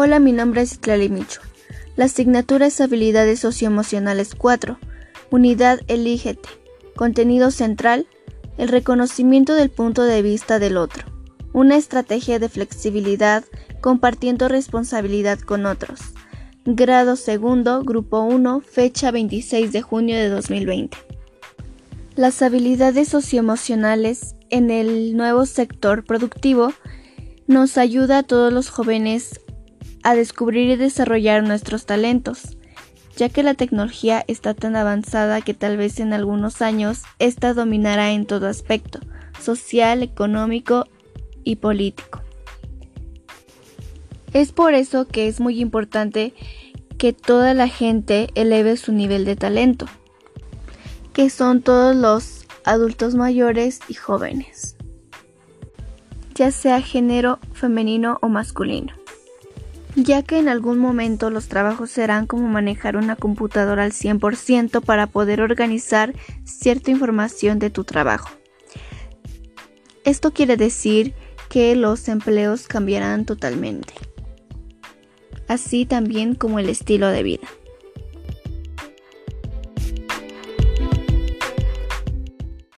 Hola, mi nombre es Itlali Micho. La asignatura es Habilidades Socioemocionales 4. Unidad Elígete. Contenido central. El reconocimiento del punto de vista del otro. Una estrategia de flexibilidad compartiendo responsabilidad con otros. Grado segundo, Grupo 1, fecha 26 de junio de 2020. Las habilidades socioemocionales en el nuevo sector productivo nos ayuda a todos los jóvenes a descubrir y desarrollar nuestros talentos, ya que la tecnología está tan avanzada que tal vez en algunos años ésta dominará en todo aspecto, social, económico y político. Es por eso que es muy importante que toda la gente eleve su nivel de talento, que son todos los adultos mayores y jóvenes, ya sea género femenino o masculino ya que en algún momento los trabajos serán como manejar una computadora al 100% para poder organizar cierta información de tu trabajo. Esto quiere decir que los empleos cambiarán totalmente, así también como el estilo de vida.